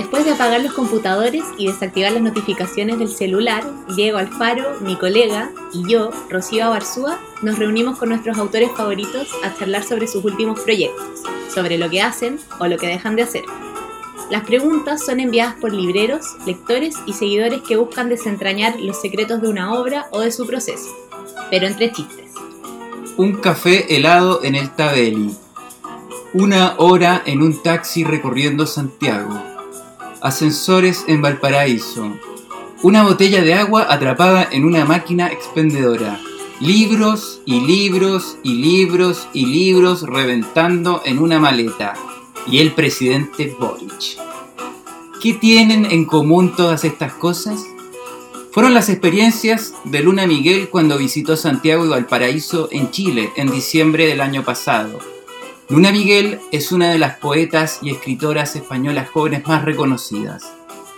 Después de apagar los computadores y desactivar las notificaciones del celular, Diego Alfaro, mi colega, y yo, Rocío Abarzúa, nos reunimos con nuestros autores favoritos a charlar sobre sus últimos proyectos, sobre lo que hacen o lo que dejan de hacer. Las preguntas son enviadas por libreros, lectores y seguidores que buscan desentrañar los secretos de una obra o de su proceso, pero entre chistes. Un café helado en el Tabeli. Una hora en un taxi recorriendo Santiago ascensores en Valparaíso, una botella de agua atrapada en una máquina expendedora, libros y libros y libros y libros reventando en una maleta, y el presidente Boric. ¿Qué tienen en común todas estas cosas? Fueron las experiencias de Luna Miguel cuando visitó Santiago y Valparaíso en Chile en diciembre del año pasado Luna Miguel es una de las poetas y escritoras españolas jóvenes más reconocidas.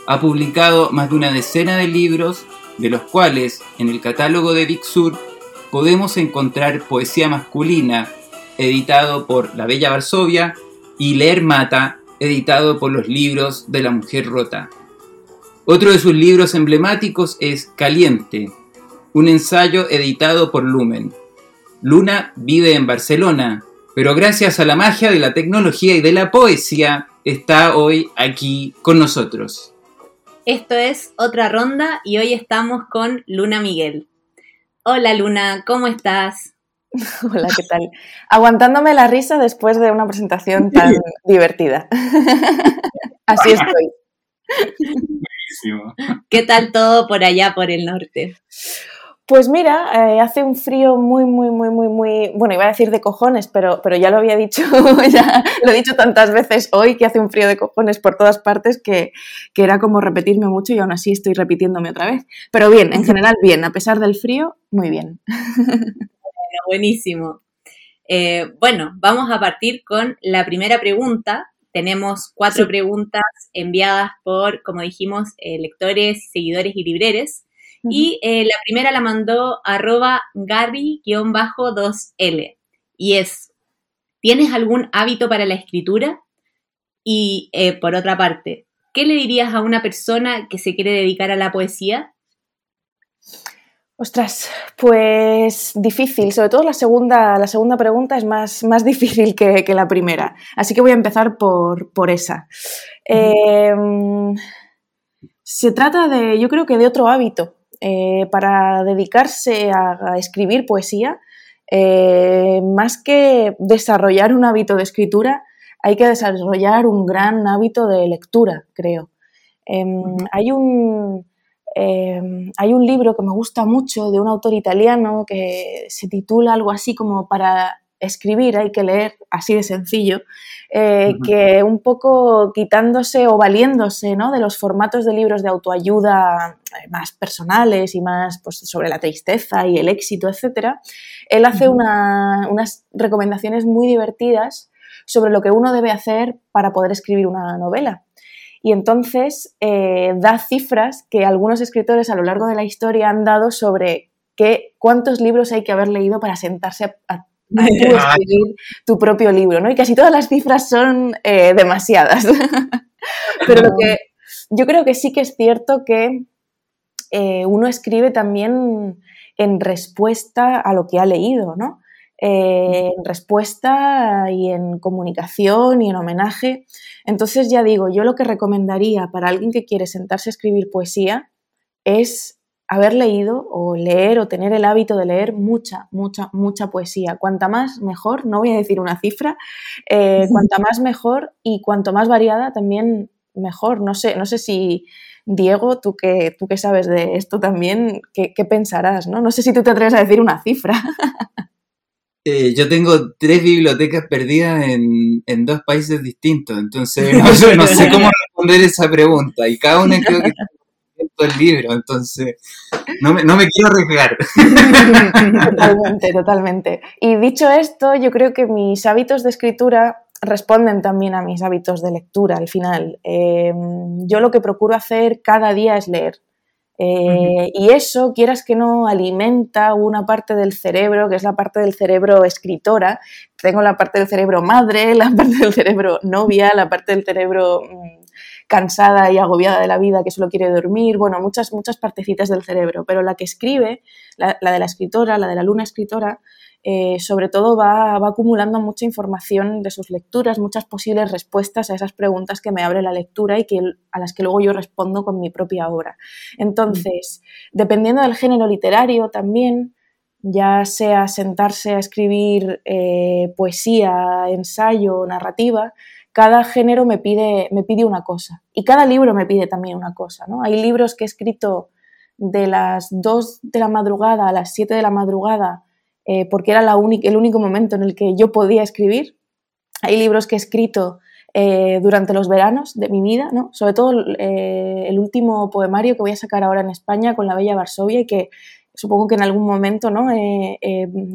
Ha publicado más de una decena de libros, de los cuales en el catálogo de Big Sur podemos encontrar poesía masculina, editado por La Bella Varsovia, y Leer Mata, editado por los libros de la mujer rota. Otro de sus libros emblemáticos es Caliente, un ensayo editado por Lumen. Luna vive en Barcelona, pero gracias a la magia de la tecnología y de la poesía está hoy aquí con nosotros. Esto es otra ronda y hoy estamos con Luna Miguel. Hola Luna, ¿cómo estás? Hola, ¿qué tal? Aguantándome la risa después de una presentación tan divertida. Así estoy. ¿Qué tal todo por allá, por el norte? Pues mira, eh, hace un frío muy, muy, muy, muy, muy, bueno, iba a decir de cojones, pero, pero ya lo había dicho, ya lo he dicho tantas veces hoy que hace un frío de cojones por todas partes que, era como repetirme mucho y aún así estoy repitiéndome otra vez. Pero bien, en general bien, a pesar del frío, muy bien. buenísimo. Eh, bueno, vamos a partir con la primera pregunta. Tenemos cuatro preguntas enviadas por, como dijimos, eh, lectores, seguidores y libreres. Y eh, la primera la mandó arroba Gary-2L. Y es, ¿tienes algún hábito para la escritura? Y eh, por otra parte, ¿qué le dirías a una persona que se quiere dedicar a la poesía? Ostras, pues difícil. Sobre todo la segunda, la segunda pregunta es más, más difícil que, la primera. Así que voy a empezar por, esa. Em, se trata de, yo creo que de otro hábito. Eh, para dedicarse a, escribir poesía, eh, más que desarrollar un hábito de escritura, hay que desarrollar un gran hábito de lectura, creo. Em, hay, un, em, hay un libro que me gusta mucho de un autor italiano que se titula algo así como para escribir hay que leer, así de sencillo, eh, que un poco quitándose o valiéndose ¿no? de los formatos de libros de autoayuda eh, más personales y más pues, sobre la tristeza y el éxito, etc., él hace unas recomendaciones muy divertidas sobre lo que uno debe hacer para poder escribir una novela. Y entonces eh, da cifras que algunos escritores a lo largo de la historia han dado sobre qué, cuántos libros hay que haber leído para sentarse a escribir tu propio libro, ¿no? Y casi todas las cifras son eh, demasiadas. Pero lo que yo creo que sí que es cierto que eh, uno escribe también en respuesta a lo que ha leído, ¿no? Eh, en respuesta y en comunicación y en homenaje. Entonces ya digo, yo lo que recomendaría para alguien que quiere sentarse a escribir poesía es haber leído o leer o tener el hábito de leer mucha, mucha, mucha poesía. Cuanta más mejor, no voy a decir una cifra, eh, cuanta más mejor y cuanto más variada también mejor. No sé, no sé si Diego, tú que, tú que sabes de esto también, ¿qué, pensarás? ¿no? no sé si tú te atreves a decir una cifra. Eh, yo tengo tres bibliotecas perdidas en, dos países distintos, entonces no, sé cómo responder esa pregunta y cada una creo que el libro, entonces no me, no me quiero arriesgar. Totalmente, totalmente. Y dicho esto, yo creo que mis hábitos de escritura responden también a mis hábitos de lectura al final. Em, yo lo que procuro hacer cada día es leer. Eh, y eso, quieras que no, alimenta una parte del cerebro, que es la parte del cerebro escritora. Tengo la parte del cerebro madre, la parte del cerebro novia, la parte del cerebro mm, cansada y agobiada de la vida que solo quiere dormir, bueno, muchas, muchas partecitas del cerebro, pero la que escribe, la, de la escritora, la de la luna escritora, eh, sobre todo va, acumulando mucha información de sus lecturas, muchas posibles respuestas a esas preguntas que me abre la lectura y que, a las que luego yo respondo con mi propia obra. Entonces, dependiendo del género literario también, ya sea sentarse a escribir eh, poesía, ensayo, narrativa, cada género me pide, me pide una cosa y cada libro me pide también una cosa. ¿no? Hay libros que he escrito de las 2 de la madrugada a las 7 de la madrugada eh, porque era el único momento en el que yo podía escribir. Hay libros que he escrito eh, durante los veranos de mi vida, ¿no? sobre todo eh, el último poemario que voy a sacar ahora en España con la Bella Varsovia y que supongo que en algún momento ¿no?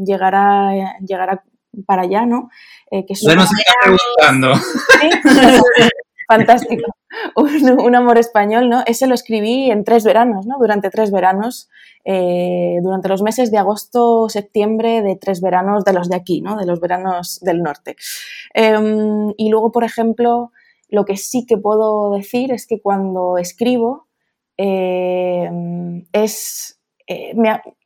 llegará, llegará para allá, ¿no? Eh, que ya nos está preguntando. Fantástico. Un, amor español, ¿no? Ese lo escribí en tres veranos, ¿no? Durante tres veranos, eh, durante los meses de agosto, septiembre, de tres veranos de los de aquí, ¿no? De los veranos del norte. Em, y luego, por ejemplo, lo que sí que puedo decir es que cuando escribo em, es, eh,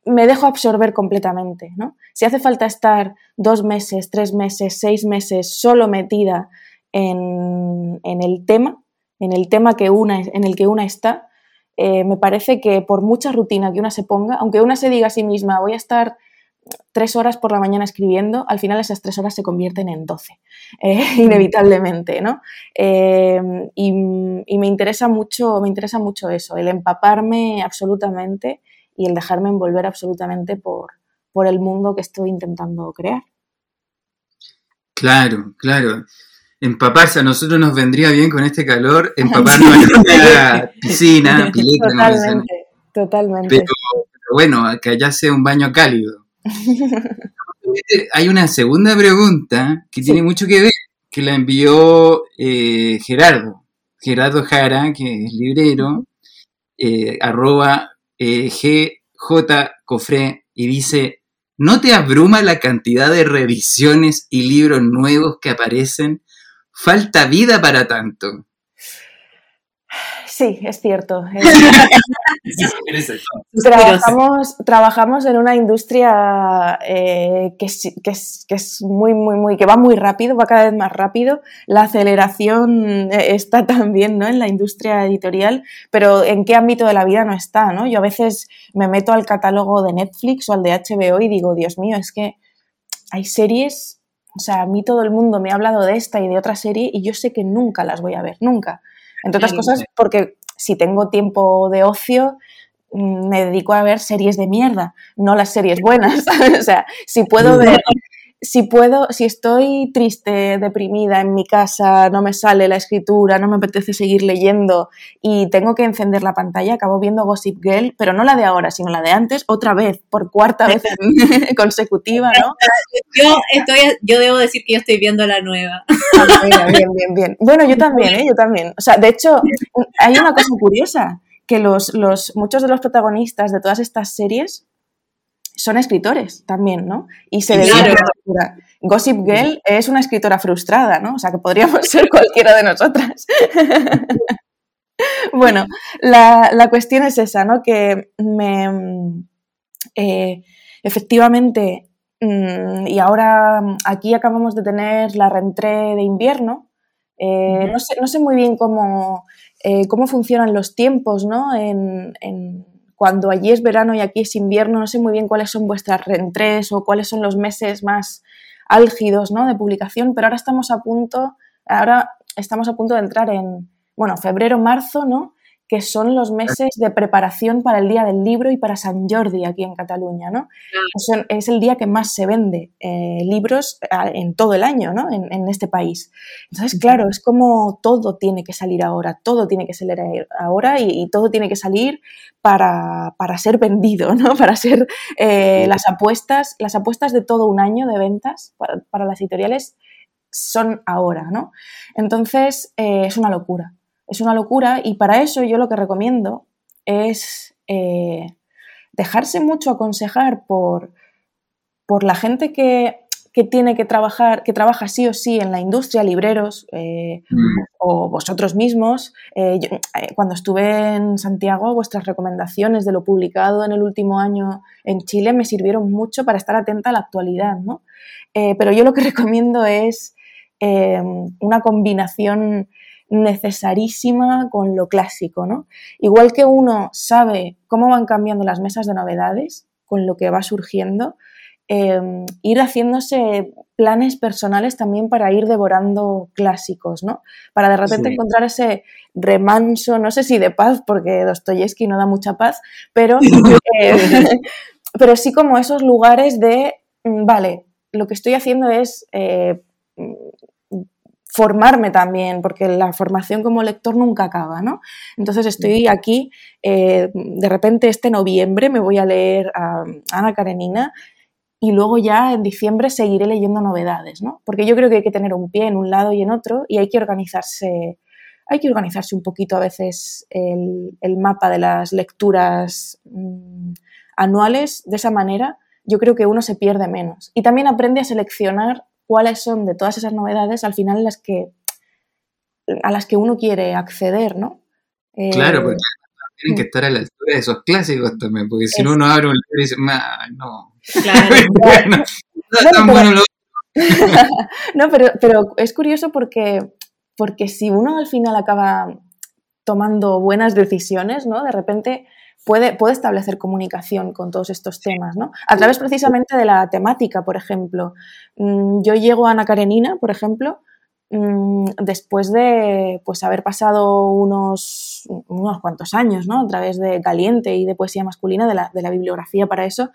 me, dejo absorber completamente, ¿no? Si hace falta estar dos meses, tres meses, seis meses solo metida en, el tema, en el tema que una, en el que una está, eh, me parece que por mucha rutina que una se ponga, aunque una se diga a sí misma, voy a estar tres horas por la mañana escribiendo, al final esas tres horas se convierten en doce, eh, inevitablemente, ¿no? Eh, y, y, me, interesa mucho, me interesa mucho eso, el empaparme absolutamente y el dejarme envolver absolutamente por, por el mundo que estoy intentando crear. Claro, claro. Empaparse, a nosotros nos vendría bien con este calor, empaparnos en una piscina, pileta. Totalmente, totalmente. Pero, bueno, que allá sea un baño cálido. Hay una segunda pregunta que tiene mucho que ver, que la envió eh, Gerardo, Gerardo Jara, que es librero, eh, arroba eh, GJ Cofré, y dice, ¿No te abruma la cantidad de revisiones y libros nuevos que aparecen? Falta vida para tanto. Sí, es cierto. trabajamos, en una industria eh, que, es, muy, muy, muy, que va muy rápido, va cada vez más rápido. La aceleración eh, está también ¿no? en la industria editorial, pero ¿en qué ámbito de la vida no está? ¿no? Yo a veces me meto al catálogo de Netflix o al de HBO y digo, Dios mío, es que hay series, o sea, a mí todo el mundo me ha hablado de esta y de otra serie y yo sé que nunca las voy a ver, nunca. Entre otras cosas, porque si tengo tiempo de ocio, mm, me dedico a ver series de mierda, no las series buenas. o sea, si puedo ver si puedo, si estoy triste, deprimida en mi casa, no me sale la escritura, no me apetece seguir leyendo y tengo que encender la pantalla, acabo viendo Gossip Girl, pero no la de ahora, sino la de antes, otra vez, por cuarta vez consecutiva, ¿no? Yo estoy, yo debo decir que yo estoy viendo la nueva. Ah, bien, bien, bien. Bueno, yo también, ¿eh? Yo también. O sea, de hecho, hay una cosa curiosa, que los, los, muchos de los protagonistas de todas estas series son escritores también, ¿no? Y se dedican a la escritura. Gossip Girl es una escritora frustrada, ¿no? O sea, que podríamos ser cualquiera de nosotras. bueno, la, cuestión es esa, ¿no? Que me, eh, efectivamente, mm, y ahora aquí acabamos de tener la reentré de invierno, eh, no, sé, no, sé, muy bien cómo, eh, cómo funcionan los tiempos, ¿no? en cuando allí es verano y aquí es invierno, no sé muy bien cuáles son vuestras rentrés o cuáles son los meses más álgidos ¿no? de publicación, pero ahora estamos a punto, ahora estamos a punto de entrar en, bueno, febrero, marzo, ¿no? Que son los meses de preparación para el Día del Libro y para San Jordi aquí en Cataluña, ¿no? es el día que más se vende eh, libros en todo el año, ¿no? En, este país. Entonces, claro, es como todo tiene que salir ahora, todo tiene que salir ahora y, todo tiene que salir para, ser vendido, ¿no? Para ser eh, las apuestas, las apuestas de todo un año de ventas para, para las editoriales son ahora, ¿no? Entonces, eh, es una locura es una locura y para eso yo lo que recomiendo es eh, dejarse mucho aconsejar por, por la gente que, tiene que trabajar, que trabaja sí o sí en la industria, libreros eh, mm. o vosotros mismos. Eh, cuando estuve en Santiago, vuestras recomendaciones de lo publicado en el último año en Chile me sirvieron mucho para estar atenta a la actualidad, ¿no? pero yo lo que recomiendo es una combinación necesarísima con lo clásico, ¿no? Igual que uno sabe cómo van cambiando las mesas de novedades con lo que va surgiendo, em, ir haciéndose planes personales también para ir devorando clásicos, ¿no? Para de repente encontrar ese remanso, no sé si de paz, porque Dostoyevsky no da mucha paz, pero, eh, pero sí como esos lugares de, mm, vale, lo que estoy haciendo es eh, formarme también, porque la formación como lector nunca acaba, ¿no? Entonces estoy aquí, eh, de repente este noviembre me voy a leer a Ana Karenina y luego ya en diciembre seguiré leyendo novedades, ¿no? Porque yo creo que hay que tener un pie en un lado y en otro y hay que organizarse, hay que organizarse un poquito a veces el, mapa de las lecturas mm, anuales de esa manera. Yo creo que uno se pierde menos. Y también aprende a seleccionar cuáles son de todas esas novedades al final las que, a las que uno quiere acceder, ¿no? claro, eh, porque tienen que estar a la altura de esos clásicos también, porque si uno abre un libro y dice, no, claro, no, pero, pero es curioso porque, porque si uno al final acaba tomando buenas decisiones, ¿no? De repente puede, establecer comunicación con todos estos temas, ¿no? A través precisamente de la temática, por ejemplo. Mm, yo llego a Ana Karenina, por ejemplo, mm, después de pues, haber pasado unos, unos cuantos años, ¿no? A través de Caliente y de poesía masculina, de la, de la bibliografía para eso,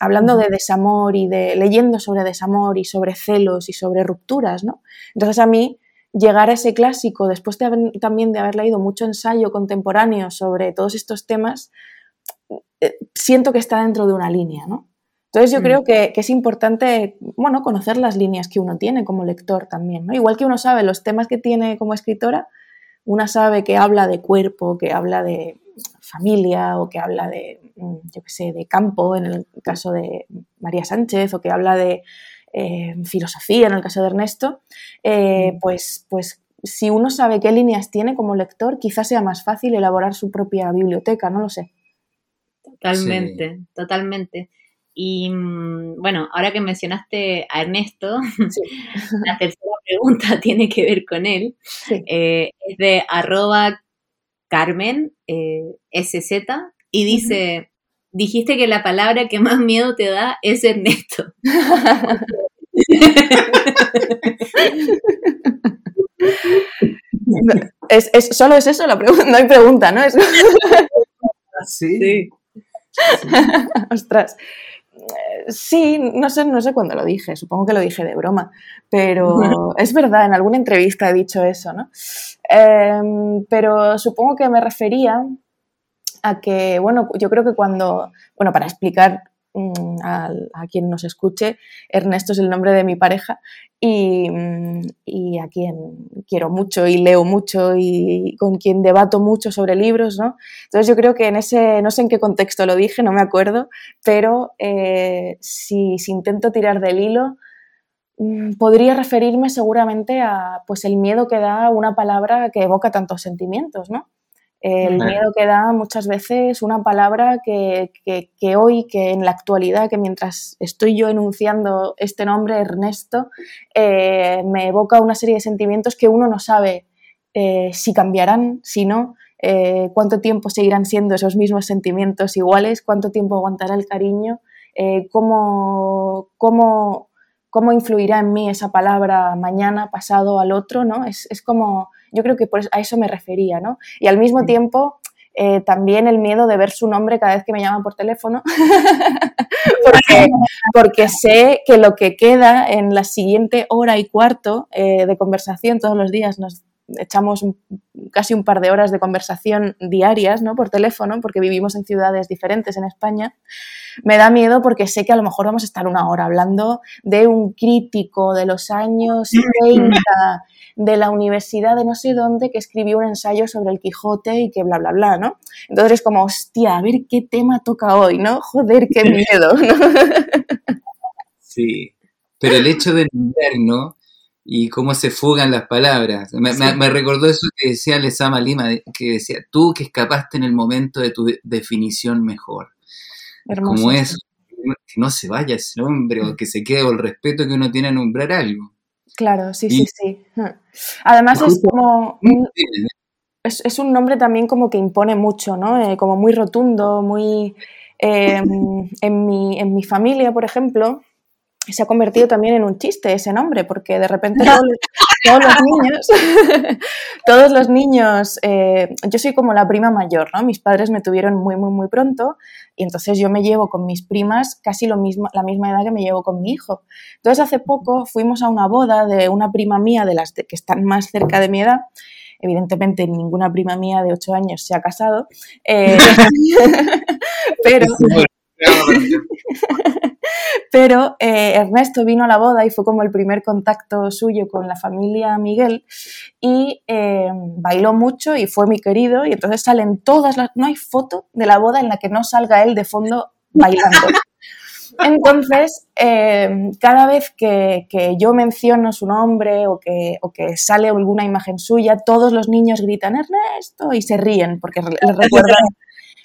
hablando de desamor y de leyendo sobre desamor y sobre celos y sobre rupturas, ¿no? Entonces a mí llegar a ese clásico, después también de haber leído mucho ensayo contemporáneo sobre todos estos temas, eh, siento que está dentro de una línea, ¿no? Entonces yo mm. creo que, es importante, bueno, conocer las líneas que uno tiene como lector también, ¿no? Igual que uno sabe los temas que tiene como escritora, una sabe que habla de cuerpo, que habla de familia o que habla de, mm, yo qué sé, de campo en el caso de María Sánchez o que habla de eh, filosofía en el caso de Ernesto, eh, mm. pues, pues si uno sabe qué líneas tiene como lector, quizás sea más fácil elaborar su propia biblioteca, no lo sé. Totalmente, totalmente. Y mm, bueno, ahora que mencionaste a Ernesto, la tercera pregunta tiene que ver con él. Eh, es de arroba Carmen SZ y dice, dijiste que la palabra que más miedo te da es Ernesto. es, solo es eso la pregunta, no hay pregunta, ¿no? sí. Ostras. Sí, no sé, no sé cuándo lo dije, supongo que lo dije de broma, pero es verdad, en alguna entrevista he dicho eso, ¿no? Em, pero supongo que me refería a que, bueno, yo creo que cuando, bueno, para explicar mm, a, quien nos escuche, Ernesto es el nombre de mi pareja mm, y, a quien quiero mucho y leo mucho y con quien debato mucho sobre libros, ¿no? Entonces yo creo que en ese, no sé en qué contexto lo dije, no me acuerdo, pero eh, si, si intento tirar del hilo, mm, podría referirme seguramente a pues el miedo que da una palabra que evoca tantos sentimientos, ¿no? El miedo que da muchas veces una palabra que, hoy, que en la actualidad, que mientras estoy yo enunciando este nombre, Ernesto, eh, me evoca una serie de sentimientos que uno no sabe eh, si cambiarán, si no, eh, cuánto tiempo seguirán siendo esos mismos sentimientos iguales, cuánto tiempo aguantará el cariño, cómo, cómo, cómo, influirá en mí esa palabra mañana, pasado, al otro, ¿no? Es, es como yo creo que a eso me refería, ¿no? Y al mismo tiempo, eh, también el miedo de ver su nombre cada vez que me llaman por teléfono, porque, sé que lo que queda en la siguiente hora y cuarto eh, de conversación todos los días, nos echamos casi un par de horas de conversación diarias, ¿no? Por teléfono, porque vivimos en ciudades diferentes en España, me da miedo porque sé que a lo mejor vamos a estar una hora hablando de un crítico de los años 30 de la universidad de no sé dónde que escribió un ensayo sobre el Quijote y que bla, bla, bla, ¿no? Entonces es como, hostia, a ver qué tema toca hoy, ¿no? Joder, qué miedo. Sí, pero el hecho de ¿no? Y cómo se fugan las palabras. Me, recordó eso que decía Lesama Lima, que decía, tú que escapaste en el momento de tu definición mejor. como eso, que no se vaya ese nombre o que se quede el respeto que uno tiene a nombrar algo. Claro, sí, sí, sí. Además es como... es, un nombre también como que impone mucho, ¿no? Eh, como muy rotundo, muy... Em, en, mi, en mi familia, por ejemplo, se ha convertido también en un chiste ese nombre, porque de repente todos, los niños, todos los niños, eh, yo soy como la prima mayor, ¿no? Mis padres me tuvieron muy, muy, muy pronto y entonces yo me llevo con mis primas casi lo mismo, la misma edad que me llevo con mi hijo. Entonces hace poco fuimos a una boda de una prima mía de las que están más cerca de mi edad evidentemente ninguna prima mía de 8 años se ha casado, eh, pero, Pero eh, Ernesto vino a la boda y fue como el primer contacto suyo con la familia Miguel y eh, bailó mucho y fue mi querido y entonces salen todas las... No hay foto de la boda en la que no salga él de fondo bailando. Entonces, eh, cada vez que, yo menciono su nombre o que, o que, sale alguna imagen suya, todos los niños gritan Ernesto y se ríen porque le recuerdan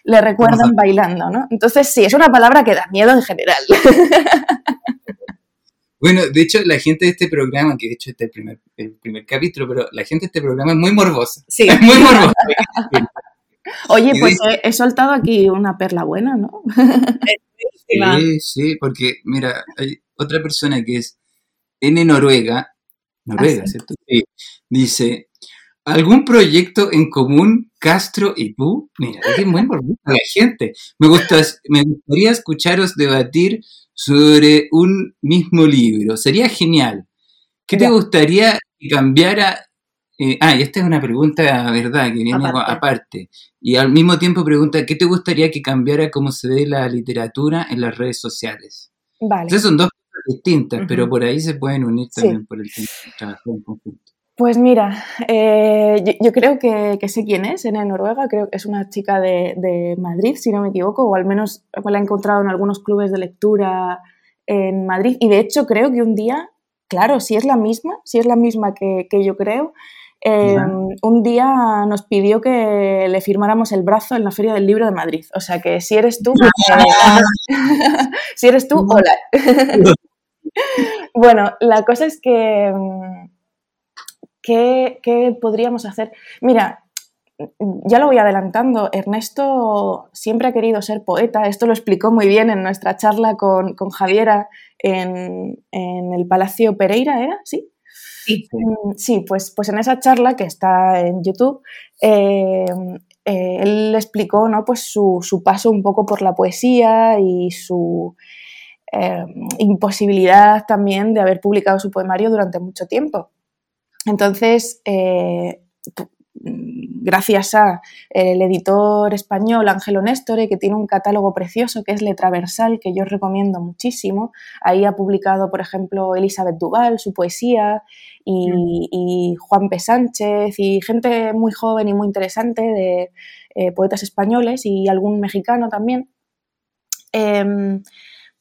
le recuerdan bailando, ¿no? Entonces sí, es una palabra que da miedo en general. Bueno, de hecho, la gente de este programa, que de hecho este es el primer, el primer capítulo, pero la gente de este programa es muy morbosa. Sí. Es muy morbosa. Oye, pues he, soltado aquí una perla buena, ¿no? sí, sí, porque mira, hay otra persona que es N Noruega, Noruega, ah, ¿cierto? Sí, dice, ¿Algún proyecto en común, Castro y tú? Mira, es muy bonito la gente. Me, gusta, me gustaría escucharos debatir sobre un mismo libro. Sería genial. ¿Qué te gustaría que cambiara? Eh, ah, y esta es una pregunta, ¿verdad? Que viene aparte. Y al mismo tiempo pregunta, ¿qué te gustaría que cambiara cómo se ve la literatura en las redes sociales? Vale. Entonces son dos cosas distintas, pero por ahí se pueden unir también por el trabajo en conjunto. Pues mira, eh, yo, creo que, sé quién es en Noruega, creo que es una chica de, Madrid, si no me equivoco, o al menos la he encontrado en algunos clubes de lectura en Madrid. Y de hecho creo que un día, claro, si es la misma, si es la misma que, yo creo, em, un día nos pidió que le firmáramos el brazo en la Feria del Libro de Madrid. O sea que si eres tú, si eres tú, hola. bueno, la cosa es que em, ¿Qué, podríamos hacer? Mira, ya lo voy adelantando, Ernesto siempre ha querido ser poeta, esto lo explicó muy bien en nuestra charla con, Javiera en, el Palacio Pereira, ¿era? ¿Sí? Sí, mm, pues, pues en esa charla que está en YouTube, eh, eh, él explicó ¿no? pues su, paso un poco por la poesía y su eh, imposibilidad también de haber publicado su poemario durante mucho tiempo. Entonces, eh, gracias a el editor español Ángelo Néstor, que tiene un catálogo precioso que es Letraversal, que yo recomiendo muchísimo. Ahí ha publicado, por ejemplo, Elizabeth Duval, su poesía, y, Juan P. Sánchez, y gente muy joven y muy interesante de eh, poetas españoles y algún mexicano también. Em,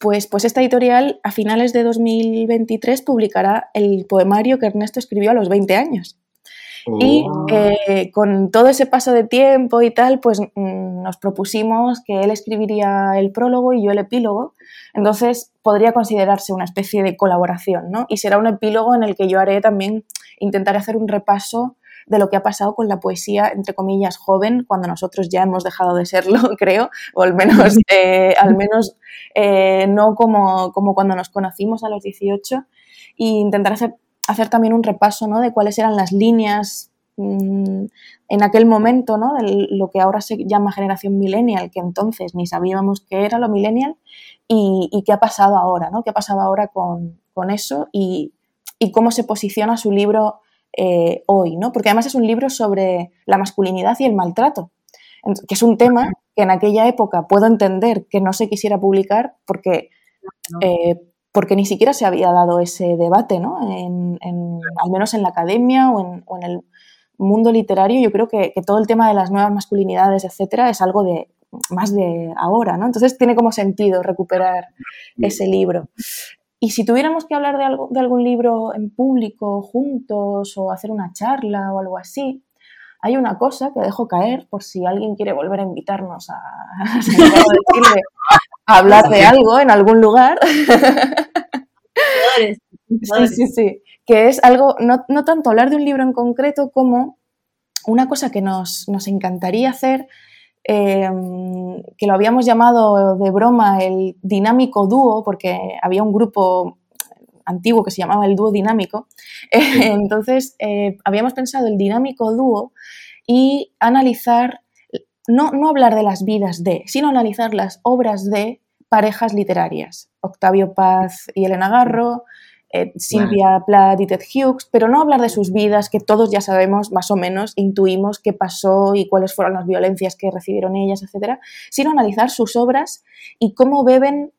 pues, pues esta editorial a finales de 2023 publicará el poemario que Ernesto escribió a los 20 años. Y oh. eh, con todo ese paso de tiempo y tal, pues mm, nos propusimos que él escribiría el prólogo y yo el epílogo. Entonces podría considerarse una especie de colaboración, ¿no? Y será un epílogo en el que yo haré también, intentaré hacer un repaso de lo que ha pasado con la poesía, entre comillas, joven, cuando nosotros ya hemos dejado de serlo, creo, o al menos, eh, al menos eh, no como, como, cuando nos conocimos a los 18, e intentar hacer, hacer también un repaso ¿no? de cuáles eran las líneas mm, en aquel momento, ¿no? de lo que ahora se llama generación millennial, que entonces ni sabíamos qué era lo millennial, y, qué ha pasado ahora, ¿no? qué ha pasado ahora con, con eso y, y cómo se posiciona su libro eh, hoy, ¿no? Porque además es un libro sobre la masculinidad y el maltrato, que es un tema que en aquella época puedo entender que no se quisiera publicar porque, eh, porque ni siquiera se había dado ese debate, ¿no? al menos en la academia o en, el mundo literario, yo creo que, todo el tema de las nuevas masculinidades, etcétera, es algo de más de ahora, ¿no? Entonces tiene como sentido recuperar ese libro. Y si tuviéramos que hablar de, algo, de algún libro en público juntos o hacer una charla o algo así, hay una cosa que dejo caer por si alguien quiere volver a invitarnos a, hablar de algo en algún lugar. Sí, sí, sí. Que es algo, no, no, tanto hablar de un libro en concreto como una cosa que nos, nos encantaría hacer Em, que lo habíamos llamado de broma el dinámico dúo, porque había un grupo antiguo que se llamaba el dúo dinámico. Entonces, eh, habíamos pensado el dinámico dúo y analizar, no, no hablar de las vidas de, sino analizar las obras de parejas literarias. Octavio Paz y Elena Garro, eh, Silvia Plath y Ted Hughes, pero no hablar de sus vidas, que todos ya sabemos más o menos, intuimos qué pasó y cuáles fueron las violencias que recibieron ellas, etcétera, sino analizar sus obras y cómo beben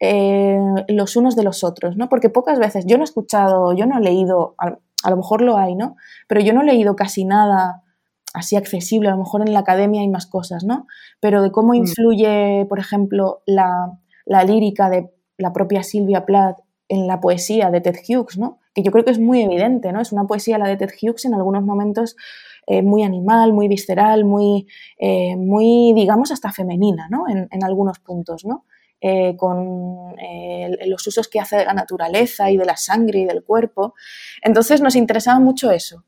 eh, los unos de los otros, ¿no? Porque pocas veces, yo no he escuchado, yo no he leído, a, lo mejor lo hay, ¿no? Pero yo no he leído casi nada así accesible, a lo mejor en la academia hay más cosas, ¿no? Pero de cómo mm. influye, por ejemplo, la, la lírica de la propia Silvia Plath en la poesía de Ted Hughes, ¿no? que yo creo que es muy evidente, ¿no? es una poesía la de Ted Hughes en algunos momentos eh, muy animal, muy visceral, muy, eh, muy, digamos, hasta femenina ¿no? en, algunos puntos, ¿no? Eh, con los usos que hace de la naturaleza y de la sangre y del cuerpo. Entonces nos interesaba mucho eso,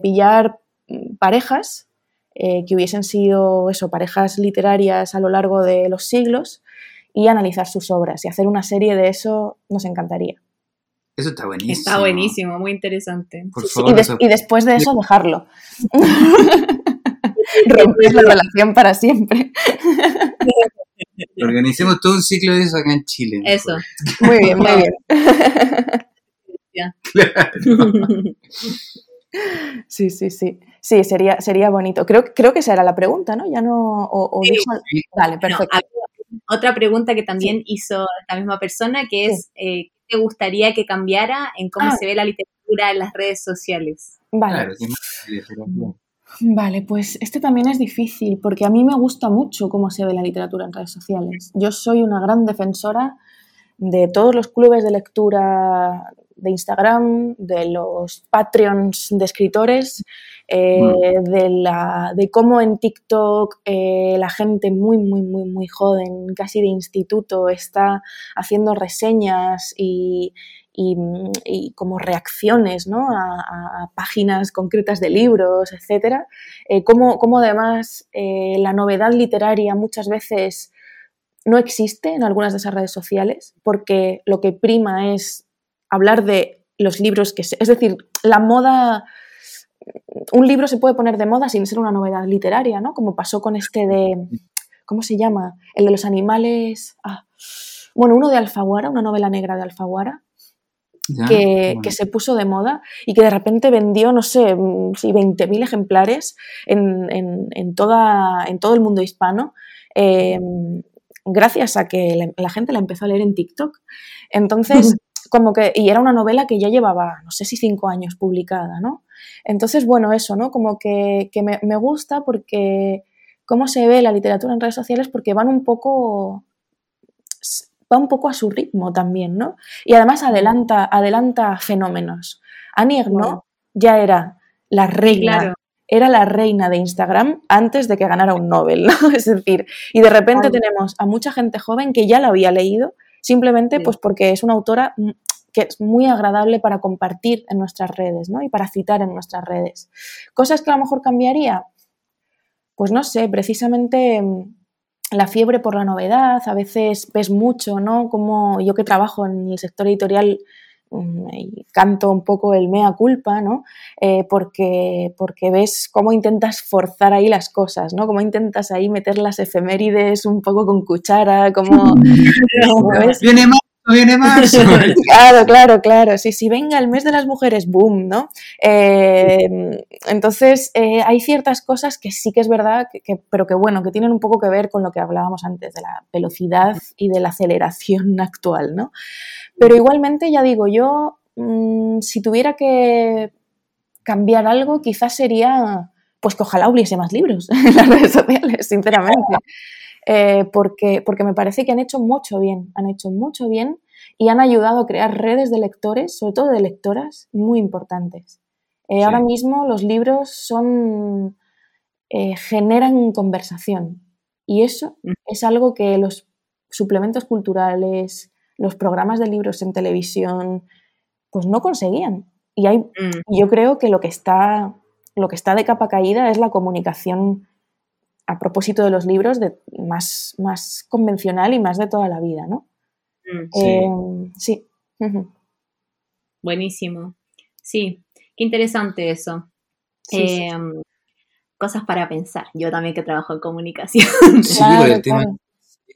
pillar parejas que hubiesen sido eso, parejas literarias a lo largo de los siglos y analizar sus obras y hacer una serie de eso nos encantaría. Eso está buenísimo. Está buenísimo, muy interesante. y, después de eso dejarlo. Romper la relación para siempre. Organicemos todo un ciclo de eso acá en Chile. Eso. Muy bien, muy bien. Sí, sí, sí. Sí, sería, sería bonito. Creo, creo que esa era la pregunta, ¿no? Ya no. O, Vale, perfecto otra pregunta que también hizo esta misma persona, que es, eh, ¿qué te gustaría que cambiara en cómo ah. se ve la literatura en las redes sociales? Vale. Vale, pues este también es difícil porque a mí me gusta mucho cómo se ve la literatura en redes sociales. Yo soy una gran defensora de todos los clubes de lectura de Instagram, de los Patreons de escritores, eh, mm. de, la, de cómo en TikTok eh, la gente muy, muy, muy, muy joven, casi de instituto, está haciendo reseñas y, como reacciones ¿no? a, páginas concretas de libros, etc. Eh, cómo, además la novedad literaria muchas veces no existe en algunas de esas redes sociales porque lo que prima es hablar de los libros que... es decir, la moda... Un libro se puede poner de moda sin ser una novedad literaria, ¿no? Como pasó con este de... ¿Cómo se llama? El de los animales... Ah, bueno, uno de Alfaguara, una novela negra de Alfaguara, que, se puso de moda y que de repente vendió, no sé, si 20.000 ejemplares en, toda, en todo el mundo hispano, em, gracias a que la, la, gente la empezó a leer en TikTok. Entonces, como que, y era una novela que ya llevaba, no sé si cinco años publicada, ¿no? Entonces, bueno, eso, ¿no? Como que, me, gusta porque cómo se ve la literatura en redes sociales porque van un poco va un poco a su ritmo también, ¿no? Y además adelanta, adelanta fenómenos. Annie ¿no? ya era la reina, era la reina de Instagram antes de que ganara un Nobel, ¿no? Es decir, y de repente tenemos a mucha gente joven que ya la había leído simplemente pues porque es una autora mm, que es muy agradable para compartir en nuestras redes ¿no? y para citar en nuestras redes. Cosas que a lo mejor cambiaría, pues no sé, precisamente mm, la fiebre por la novedad, a veces ves mucho, ¿no? Como yo que trabajo en el sector editorial y canto un poco el mea culpa, ¿no? Eh, porque, porque ves cómo intentas forzar ahí las cosas, ¿no? Cómo intentas ahí meter las efemérides un poco con cuchara, como... Viene más viene marzo. claro, claro, claro. Sí, sí, venga, el mes de las mujeres, boom, ¿no? Eh, entonces, eh, hay ciertas cosas que sí que es verdad, que, pero que bueno, que tienen un poco que ver con lo que hablábamos antes de la velocidad y de la aceleración actual, ¿no? Pero igualmente, ya digo, yo, mm, si tuviera que cambiar algo, quizás sería, pues que ojalá hubiese más libros en las redes sociales, sinceramente. Eh, porque, porque me parece que han hecho mucho bien, han hecho mucho bien y han ayudado a crear redes de lectores, sobre todo de lectoras, muy importantes. Eh, ahora mismo los libros son, eh, generan conversación y eso mm. es algo que los suplementos culturales, los programas de libros en televisión, pues no conseguían. Y hay, mm. yo creo que lo que está, lo que está de capa caída es la comunicación a propósito de los libros, de, más, más convencional y más de toda la vida, ¿no? Mm, sí. Eh, Buenísimo. Sí, qué interesante eso. Em, cosas para pensar. Yo también que trabajo en comunicación. Sí, el tema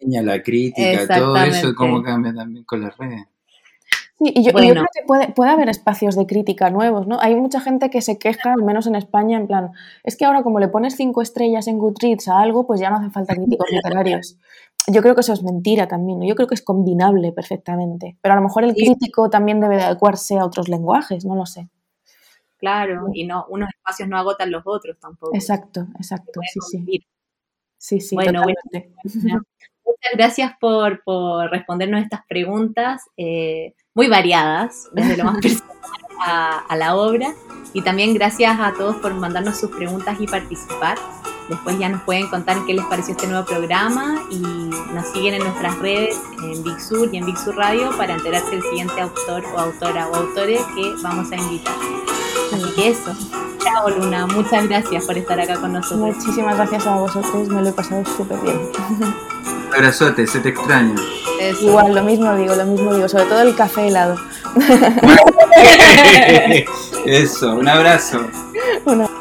la crítica, todo eso, cómo cambia también con las redes. Sí, y yo, creo que puede, puede, haber espacios de crítica nuevos, ¿no? Hay mucha gente que se queja, al menos en España, en plan, es que ahora como le pones cinco estrellas en Goodreads a algo, pues ya no hace falta críticos literarios. Yo creo que eso es mentira también, ¿no? Yo creo que es combinable perfectamente, pero a lo mejor el crítico también debe adecuarse a otros lenguajes, no lo sé. Claro, y no, unos espacios no agotan los otros tampoco. Exacto, exacto, sí, sí. Sí, sí, bueno, Muchas gracias por, por respondernos estas preguntas. Eh, muy variadas, desde lo más personal a, la obra. Y también gracias a todos por mandarnos sus preguntas y participar. Después ya nos pueden contar qué les pareció este nuevo programa y nos siguen en nuestras redes en Big Sur y en Big Sur Radio para enterarse del siguiente autor o autora o autores que vamos a invitar. Así que eso. Chao Luna, muchas gracias por estar acá con nosotros. Muchísimas gracias a vosotros, me lo he pasado súper bien. abrazote, se te extraña. Igual, lo mismo digo, lo mismo digo, sobre todo el café helado. Eso, un abrazo.